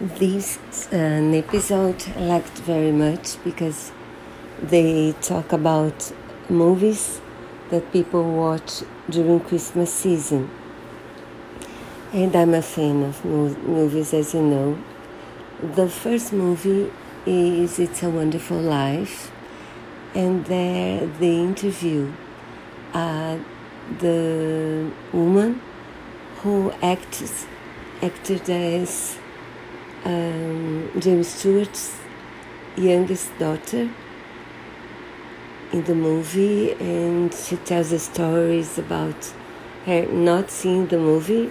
This an episode I liked very much because they talk about movies that people watch during Christmas season. And I'm a fan of movies, as you know. The first movie is It's a Wonderful Life, and there they interview uh, the woman who acts, acted as um, James Stewart's youngest daughter in the movie, and she tells the stories about her not seeing the movie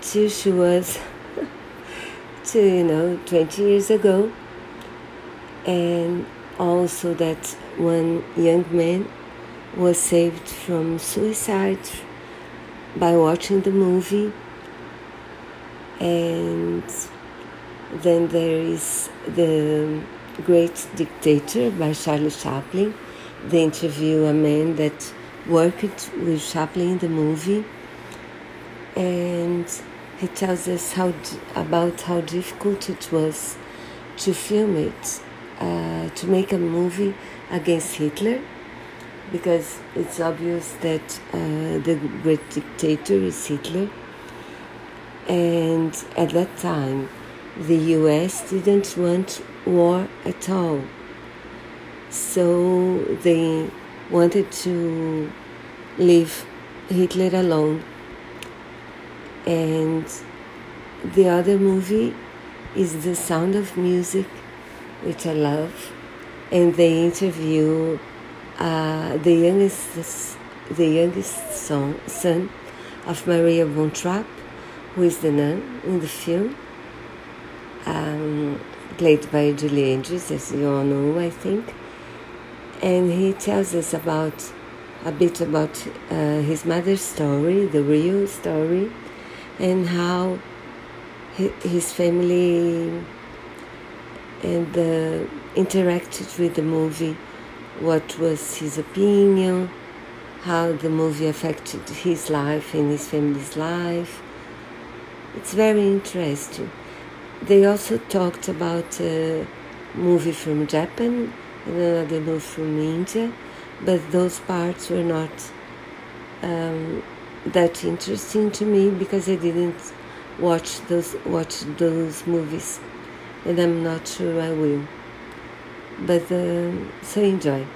till she was, to you know, 20 years ago, and also that one young man was saved from suicide by watching the movie. And then there is The Great Dictator by Charlie Chaplin. They interview a man that worked with Chaplin in the movie, and he tells us how about how difficult it was to film it, uh, to make a movie against Hitler, because it's obvious that uh, the great dictator is Hitler, and at that time the US didn't want war at all. So they wanted to leave Hitler alone. And the other movie is The Sound of Music, which I love. And they interview uh, the youngest, the youngest son, son of Maria von Trapp, who is the nun in the film um, played by Julie Andrews, as you all know, I think. And he tells us about a bit about uh, his mother's story, the real story, and how his family and uh, interacted with the movie. What was his opinion? How the movie affected his life and his family's life. It's very interesting. They also talked about a movie from Japan and another movie from India, but those parts were not um, that interesting to me because I didn't watch those watch those movies, and I'm not sure I will. But uh, so enjoy.